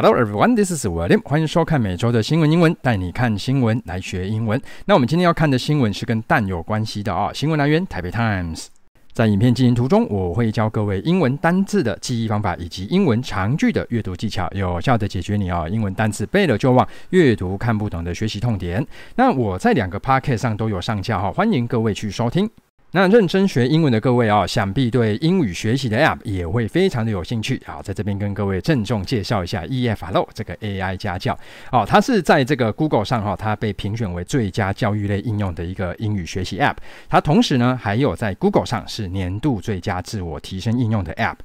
Hello everyone, this is William. 欢迎收看每周的新闻英文，带你看新闻来学英文。那我们今天要看的新闻是跟蛋有关系的啊、哦。新闻来源：台北 Times。在影片进行途中，我会教各位英文单字的记忆方法，以及英文长句的阅读技巧，有效的解决你啊、哦、英文单词背了就忘、阅读看不懂的学习痛点。那我在两个 Podcast 上都有上架哈，欢迎各位去收听。那认真学英文的各位啊、想必对英语学习的 App 也会非常的有兴趣啊！在这边跟各位郑重介绍一下 EFLLO 这个 AI 家教哦，它是在这个 Google 上哈、它被评选为最佳教育类应用的一个英语学习 App。它同时呢，还有在 Google 上是年度最佳自我提升应用的 App。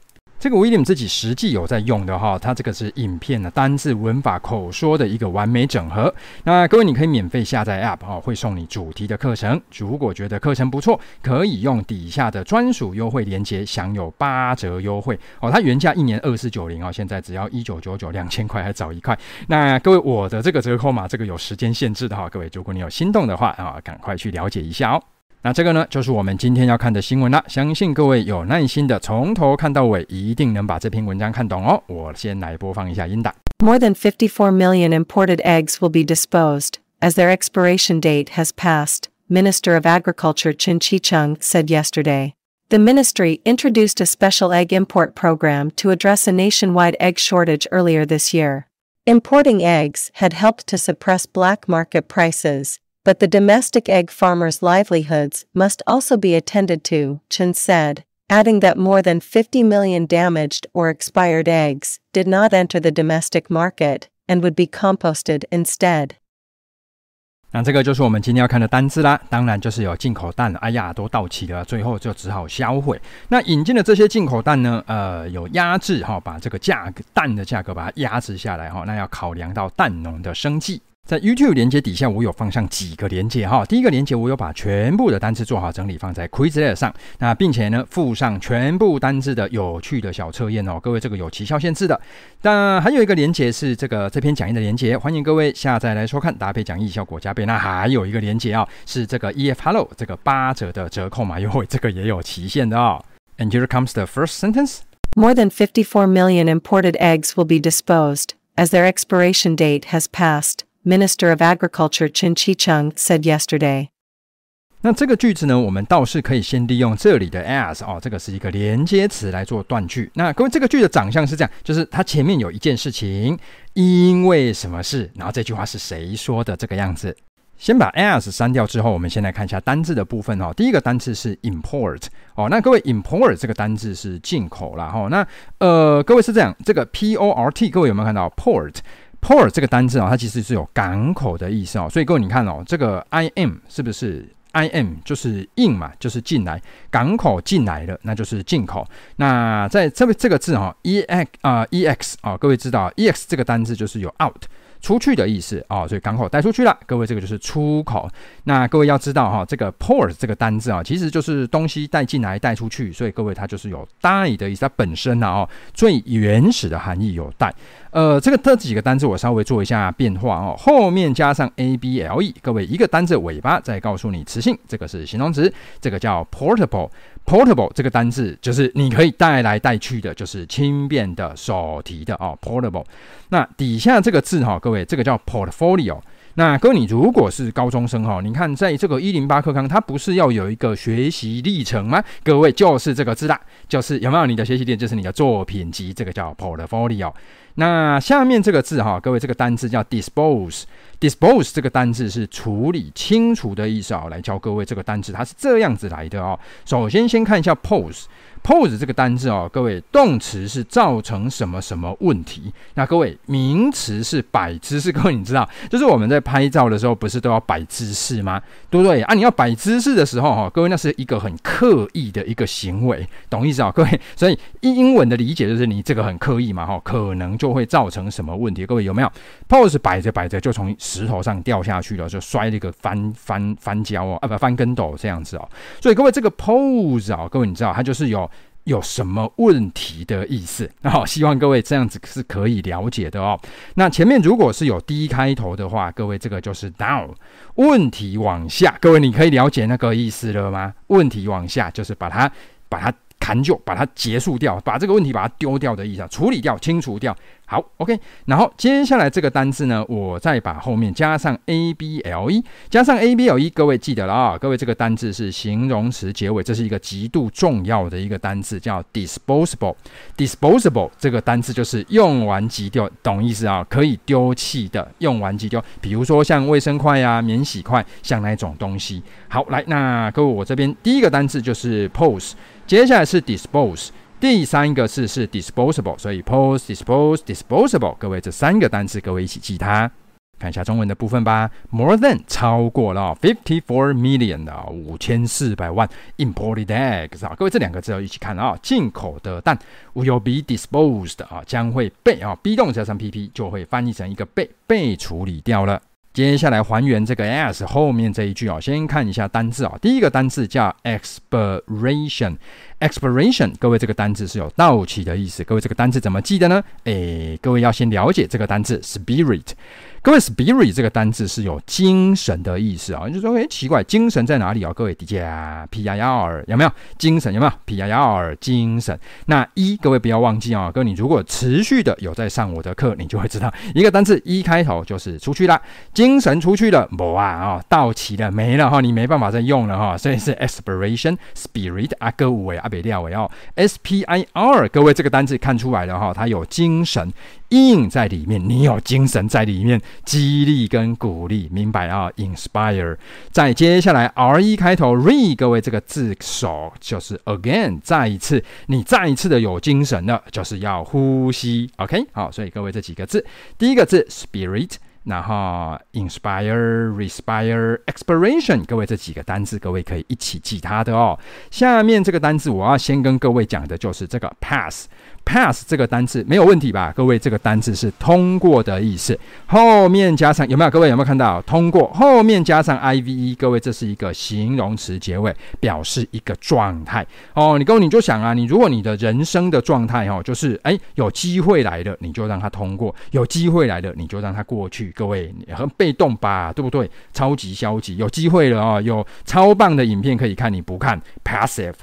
这个 William 自己实际有在用的哈，它这个是影片的单字、文法、口说的一个完美整合。那各位你可以免费下载 App 哦，会送你主题的课程。如果觉得课程不错，可以用底下的专属优惠链接享有八折优惠哦。它原价一年二四九零哦，现在只要一九九九，两千块还早一块。那各位我的这个折扣码这个有时间限制的哈，各位如果你有心动的话啊，赶快去了解一下哦。那这个呢，就是我们今天要看的新闻了。相信各位有耐心的从头看到尾，一定能把这篇文章看懂哦。我先来播放一下音档。More than 54 million imported eggs will be disposed as their expiration date has passed, Minister of Agriculture Chin Chicheng said yesterday. The ministry introduced a special egg import program to address a nationwide egg shortage earlier this year. Importing eggs had helped to suppress black market prices. But the domestic egg farmers' livelihoods must also be attended to, Chen said, adding that more than 50 million damaged or expired eggs did not enter the domestic market and would be composted instead. 那这个就是我们今天要看的单字啦，当然就是有进口蛋，哎呀，都到期了，最后就只好销毁。那引进的这些进口蛋呢，呃，有压制哈，把这个价格蛋的价格把它压制下来哈，那要考量到蛋农的生计。 在 YouTube 连接底下，我有放上几个连接哈。第一个连接，我有把全部的单词做好整理，放在 Quizlet 上。那并且呢，附上全部单字的有趣的小测验哦。各位，这个有奇效限制的。但还有一个连接是这个这篇讲义的连接，欢迎各位下载来收看，搭配讲义效果加倍。那还有一个连接啊、哦，是这个 EF Hello 这个八折的折扣码优惠，这个也有期限的哦。And here comes the first sentence. More than 54 million imported eggs will be disposed as their expiration date has passed. Minister of Agriculture Chin Chicheng said yesterday. 那这个句子呢，我们倒是可以先利用这里的 as 哦，这个是一个连接词来做断句。那各位，这个句的长相是这样，就是它前面有一件事情，因为什么事，然后这句话是谁说的这个样子。先把 as 删掉之后，我们先来看一下单字的部分哦。第一个单字是 import 哦，那各位 import 这个单字是进口啦。哈。那呃，各位是这样，这个 p o r t 各位有没有看到 port？Port 这个单字啊，它其实是有港口的意思哦，所以各位你看哦，这个 I M 是不是 I M 就是 in 嘛，就是进来，港口进来了，那就是进口。那在这个这个字哈，e x 啊 e x 啊，各位知道 e x 这个单字就是有 out。出去的意思啊、哦，所以港口带出去了，各位这个就是出口。那各位要知道哈，这个 port 这个单字啊，其实就是东西带进来带出去，所以各位它就是有带的意思，它本身呢哦，最原始的含义有带。呃，这个这几个单字我稍微做一下变化哦，后面加上 a b l e，各位一个单字尾巴再告诉你词性，这个是形容词，这个叫 portable。Portable 这个单字就是你可以带来带去的，就是轻便的、手提的哦。Portable，那底下这个字哈，各位这个叫 portfolio。那各位你如果是高中生哈，你看在这个一零八课纲，它不是要有一个学习历程吗？各位就是这个字啦，就是有没有你的学习点，就是你的作品集，这个叫 portfolio。那下面这个字哈，各位这个单字叫 dispose。dispose 这个单字是处理、清除的意思啊，来教各位这个单字，它是这样子来的哦。首先先看一下 pose。pose 这个单字哦，各位动词是造成什么什么问题？那各位名词是摆姿势。各位你知道，就是我们在拍照的时候，不是都要摆姿势吗？对不对啊？你要摆姿势的时候哈，各位那是一个很刻意的一个行为，懂意思啊？各位，所以英文的理解就是你这个很刻意嘛哈，可能就会造成什么问题？各位有没有 pose 摆着摆着就从石头上掉下去了，就摔了一个翻翻翻跤哦，啊不翻跟斗这样子哦。所以各位这个 pose 啊，各位你知道它就是有。有什么问题的意思？好，希望各位这样子是可以了解的哦。那前面如果是有 D 开头的话，各位这个就是 down，问题往下。各位你可以了解那个意思了吗？问题往下就是把它把它砍就，把它结束掉，把这个问题把它丢掉的意思，处理掉、清除掉。好，OK，然后接下来这个单字呢，我再把后面加上 able，加上 able，各位记得了啊，各位这个单字是形容词结尾，这是一个极度重要的一个单字，叫 disposable。disposable 这个单字就是用完即丢，懂意思啊？可以丢弃的，用完即丢。比如说像卫生筷啊、免洗筷，像那种东西。好，来，那各位我这边第一个单字就是 pose，接下来是 dispose。第三个是是 disposable，所以 pose dispose disposable，各位这三个单词，各位一起记它。看一下中文的部分吧。More than 超过了 fifty four million 的五千四百万 imported eggs 啊，各位这两个字要一起看啊。进口的蛋 will be disposed 啊，将会被啊 be 动加上 pp 就会翻译成一个被被处理掉了。接下来还原这个 s 后面这一句啊，先看一下单字啊。第一个单字叫 expiration。expiration，各位这个单字是有到期的意思。各位这个单字怎么记的呢？诶，各位要先了解这个单字 spirit。各位 spirit 这个单字是有精神的意思啊。你就说，诶，奇怪，精神在哪里啊？各位底下 P I R 有没有精神？有没有 P I R 精神？那一各位不要忘记啊。各位你如果持续的有在上我的课，你就会知道一个单字一开头就是出去了，精神出去了，不啊啊，到期了没了哈，你没办法再用了哈，所以是 expiration spirit 啊，各位啊。料我要 S P I R，各位这个单字看出来了哈，它有精神 in 在里面，你有精神在里面，激励跟鼓励，明白啊？Inspire，再接下来 R E 开头 re，各位这个字首就是 again，再一次，你再一次的有精神了，就是要呼吸，OK，好，所以各位这几个字，第一个字 spirit。然后，inspire、respire、expiration，各位这几个单字，各位可以一起记它的哦。下面这个单字，我要先跟各位讲的就是这个 pass。Pass 这个单字没有问题吧？各位，这个单字是通过的意思，后面加上有没有？各位有没有看到通过？后面加上 ive，各位这是一个形容词结尾，表示一个状态哦。你各位你就想啊，你如果你的人生的状态哦，就是哎有机会来了，你就让它通过；有机会来了，你就让它过去。各位你很被动吧，对不对？超级消极。有机会了啊、哦，有超棒的影片可以看，你不看，passive。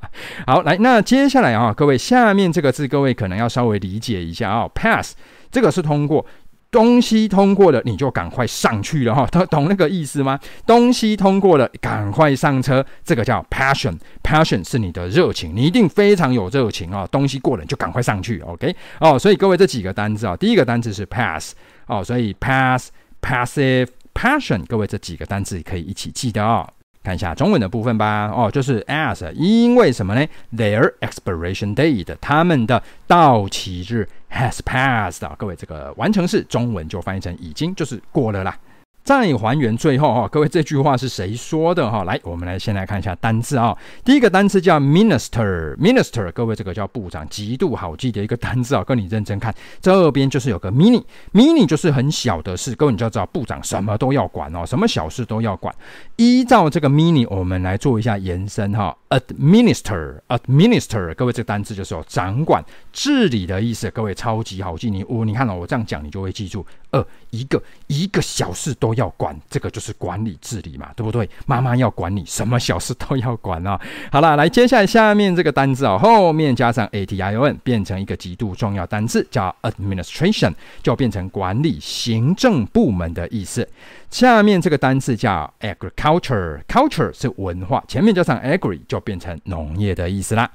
好，来，那接下来啊、各位下面这个字。各位可能要稍微理解一下啊、哦，pass 这个是通过，东西通过了，你就赶快上去了哈，懂 懂那个意思吗？东西通过了，赶快上车，这个叫 passion，passion 是你的热情，你一定非常有热情啊、东西过了你就赶快上去，OK 哦，所以各位这几个单字啊，第一个单字是 pass 哦，所以 pass passive passion，各位这几个单字可以一起记得哦。看一下中文的部分吧。哦，就是 as，因为什么呢？Their expiration date，他们的到期日 has passed。各位，这个完成式中文就翻译成已经，就是过了啦。再还原最后哈，各位这句话是谁说的哈？来，我们来先来看一下单字啊。第一个单词叫 minister，minister，各位这个叫部长，极度好记的一个单字啊。跟你认真看，这边就是有个 mini，mini 就是很小的事，各位你就要知道部长什么都要管哦，什么小事都要管。依照这个 mini，我们来做一下延伸哈。administer，administer，各位这个单字就是有掌管、治理的意思。各位超级好记，你我你看了我这样讲，你就会记住。二一个一个小事都都要管，这个就是管理治理嘛，对不对？妈妈要管你，什么小事都要管啊。好了，来接下来下面这个单字啊，后面加上 a t i o n，变成一个极度重要单字，叫 administration，就变成管理行政部门的意思。下面这个单字叫 agriculture，culture 是文化，前面加上 agri 就变成农业的意思啦。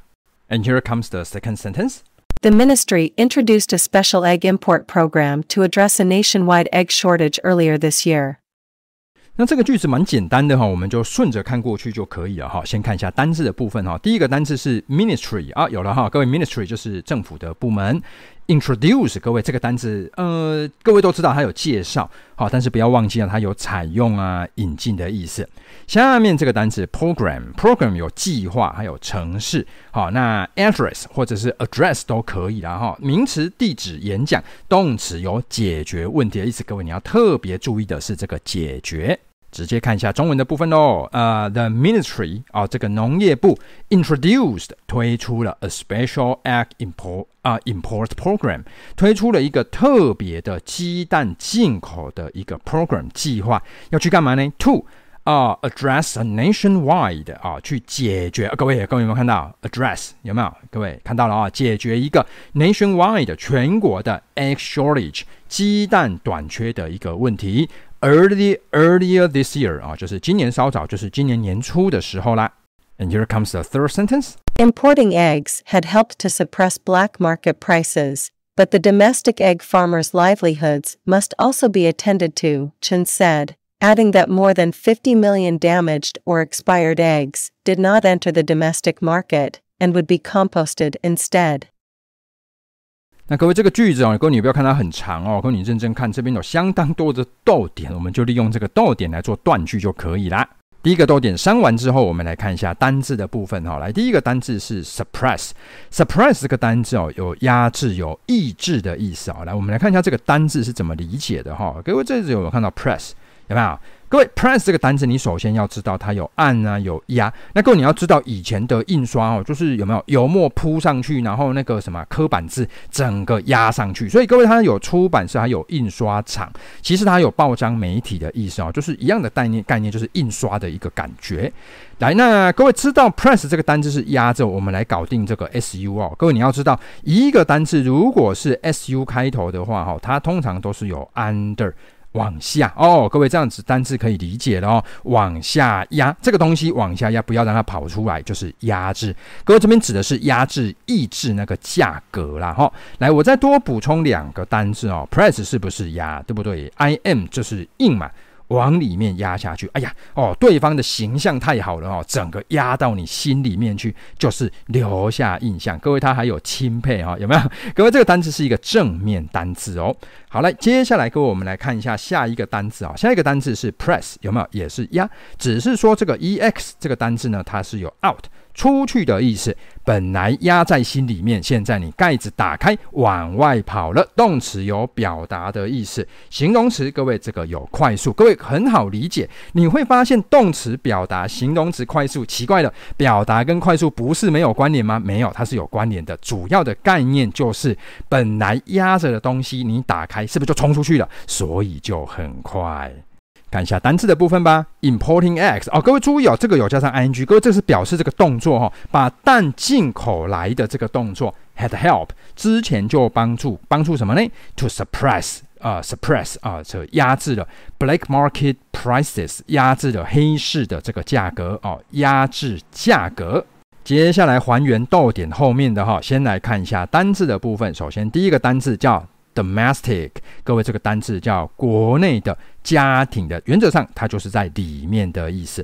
And here comes the second sentence. The ministry introduced a special egg import program to address a nationwide egg shortage earlier this year. 那这个句子蛮简单的哈，我们就顺着看过去就可以了哈。先看一下单字的部分哈，第一个单字是 ministry 啊，有了哈，各位 ministry 就是政府的部门。 Introduce 各位这个单词，呃，各位都知道它有介绍，好，但是不要忘记了它有采用啊、引进的意思。下面这个单词 program，program 有计划，还有程式，好，那 address 或者是 address 都可以啦哈。名词地址、演讲，动词有解决问题的意思。各位你要特别注意的是这个解决。直接看一下中文的部分喽。呃、，The ministry 啊、这个农业部 introduced 推出了 a special egg import 啊、import program，推出了一个特别的鸡蛋进口的一个 program 计划，要去干嘛呢？To 啊、address a nationwide 啊，去解决。各位，各位有没有看到 address 有没有？各位看到了啊，解决一个 nationwide 全国的 egg shortage 鸡蛋短缺的一个问题。Early earlier this year 啊，就是今年稍早，就是今年年初的时候啦。And here comes the third sentence. Importing eggs had helped to suppress black market prices, but the domestic egg farmers' livelihoods must also be attended to, Chen said. adding that more than 50 million damaged or expired eggs did not enter the domestic market and would be composted instead. 那各位，这个句子哦，各位你不要看它很长哦，各位你认真看，这边有相当多的逗点，我们就利用这个逗点来做断句就可以啦。第一个逗点删完之后，我们来看一下单字的部分哈。来，第一个单字是 suppress，suppress 这个单字哦，有压制、有抑制的意思啊。来，我们来看一下这个单字是怎么理解的哈。各位，这里有看到 press？有没有？各位，press 这个单词，你首先要知道它有按啊，有压。那各位你要知道以前的印刷哦，就是有没有油墨铺上去，然后那个什么刻板字整个压上去。所以各位，它有出版社，还有印刷厂，其实它有报章媒体的意思哦，就是一样的概念，概念就是印刷的一个感觉。来，那各位知道 press 这个单字是压着，我们来搞定这个 su 哦。各位你要知道，一个单字如果是 su 开头的话，哈，它通常都是有 under。往下哦，各位这样子单字可以理解了哦。往下压这个东西，往下压，不要让它跑出来，就是压制。各位这边指的是压制、抑制那个价格啦。哈、哦。来，我再多补充两个单字哦。Press 是不是压？对不对？I am 就是硬嘛。往里面压下去，哎呀，哦，对方的形象太好了哦，整个压到你心里面去，就是留下印象。各位，他还有钦佩哈，有没有？各位，这个单词是一个正面单字哦。好，来，接下来各位，我们来看一下下一个单字啊。下一个单字是 press，有没有？也是压，只是说这个 ex 这个单字呢，它是有 out。出去的意思，本来压在心里面，现在你盖子打开往外跑了。动词有表达的意思，形容词各位这个有快速，各位很好理解。你会发现动词表达，形容词快速，奇怪的，表达跟快速不是没有关联吗？没有，它是有关联的。主要的概念就是本来压着的东西，你打开是不是就冲出去了？所以就很快。看一下单字的部分吧。Importing eggs 哦，各位注意哦，这个有加上 ing，各位这是表示这个动作哈、哦，把蛋进口来的这个动作 had help 之前就帮助帮助什么呢？To suppress 啊、呃、suppress 啊、呃，这压制了 black market prices，压制了黑市的这个价格哦，压制价格。接下来还原逗点后面的哈，先来看一下单字的部分。首先第一个单字叫 domestic，各位这个单字叫国内的。家庭的原则上，它就是在里面的意思。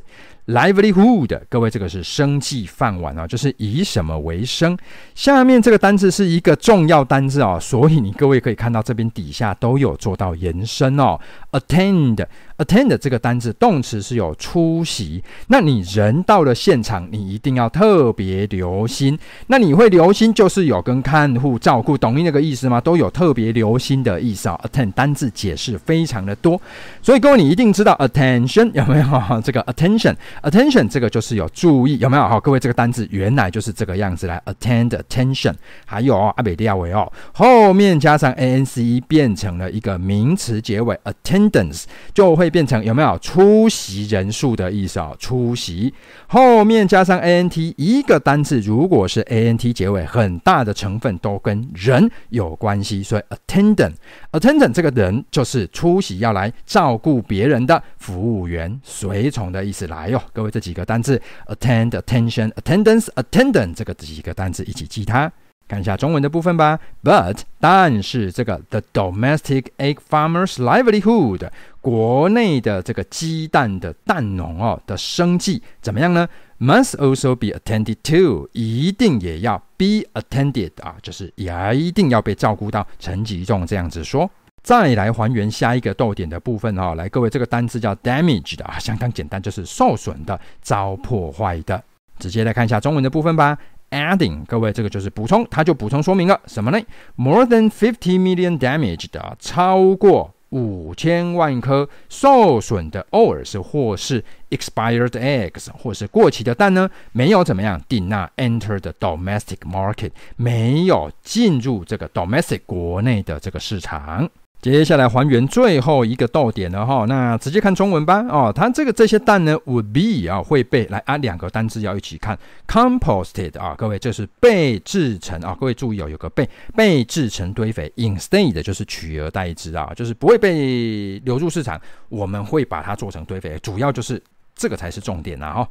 livelihood，各位这个是生计饭碗啊，就是以什么为生。下面这个单字是一个重要单字哦，所以你各位可以看到这边底下都有做到延伸哦。attend，attend 这个单字动词是有出席，那你人到了现场，你一定要特别留心。那你会留心就是有跟看护照顾，懂那个意思吗？都有特别留心的意思啊。attend 单字解释非常的多。所以各位，你一定知道 attention 有没有？这个 attention Attention，这个就是有注意，有没有？好，各位，这个单字原来就是这个样子来 attend attention。还有阿北利亚维哦，后面加上 ance 变成了一个名词结尾 attendance，就会变成有没有出席人数的意思啊？出席后面加上 ant 一个单字，如果是 ant 结尾，很大的成分都跟人有关系，所以 attendant，attendant 这个人就是出席要来照。顾别人的服务员、随从的意思来哟、哦，各位这几个单字，attend、attention、attendance、attendant 这个几个单字一起记它。看一下中文的部分吧。But 但是这个 the domestic egg farmers' livelihood 国内的这个鸡蛋的蛋农哦的生计怎么样呢？Must also be attended to 一定也要 be attended 啊，就是也一定要被照顾到。陈吉仲这样子说。再来还原下一个逗点的部分哈，来各位，这个单字叫 damage 的啊，相当简单，就是受损的、遭破坏的。直接来看一下中文的部分吧。Adding，各位这个就是补充，它就补充说明了什么呢？More than fifty million damaged 啊，超过五千万颗受损的，偶尔是或是 expired eggs，或是过期的蛋呢，没有怎么样，did not enter the domestic market，没有进入这个 domestic 国内的这个市场。接下来还原最后一个逗点了哈，那直接看中文吧哦。它这个这些蛋呢，would be 啊会被来啊两个单字要一起看，composted 啊，各位这是被制成啊，各位注意哦，有个被被制成堆肥，instead 就是取而代之啊，就是不会被流入市场，我们会把它做成堆肥，主要就是这个才是重点呐哈。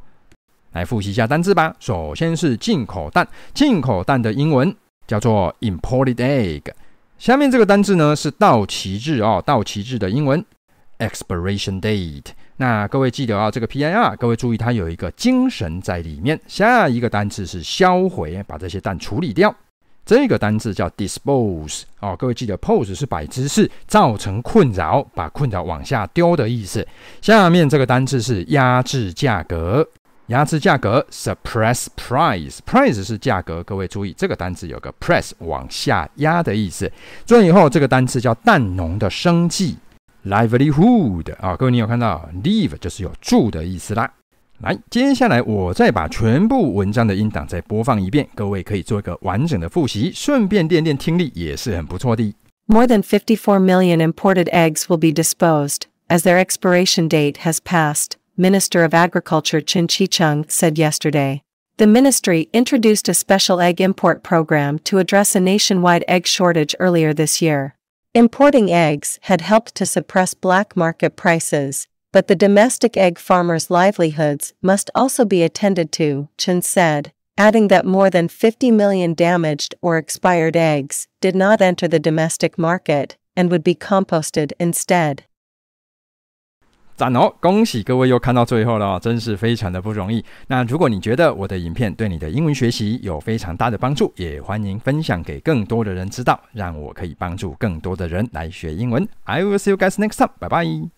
来复习一下单字吧，首先是进口蛋，进口蛋的英文叫做 imported egg。下面这个单字呢是到期日哦，到期日的英文 expiration date。那各位记得啊，这个 PIR，各位注意它有一个精神在里面。下一个单字是销毁，把这些蛋处理掉。这个单字叫 dispose 哦，各位记得 pose 是摆姿势，造成困扰，把困扰往下丢的意思。下面这个单字是压制价格。压制价格，suppress price，price 是价格。各位注意，这个单词有个 press 往下压的意思。最后这个单词叫蛋农的生计，livelihood 啊，各位你有看到 live 就是有住的意思啦。来，接下来我再把全部文章的音档再播放一遍，各位可以做一个完整的复习，顺便练练听力也是很不错的。More than 54 million imported eggs will be disposed as their expiration date has passed. Minister of Agriculture Chin Chicheng said yesterday. The ministry introduced a special egg import program to address a nationwide egg shortage earlier this year. Importing eggs had helped to suppress black market prices, but the domestic egg farmers' livelihoods must also be attended to, Chen said, adding that more than 50 million damaged or expired eggs did not enter the domestic market and would be composted instead. 赞哦！恭喜各位又看到最后了，真是非常的不容易。那如果你觉得我的影片对你的英文学习有非常大的帮助，也欢迎分享给更多的人知道，让我可以帮助更多的人来学英文。I will see you guys next time. 拜拜。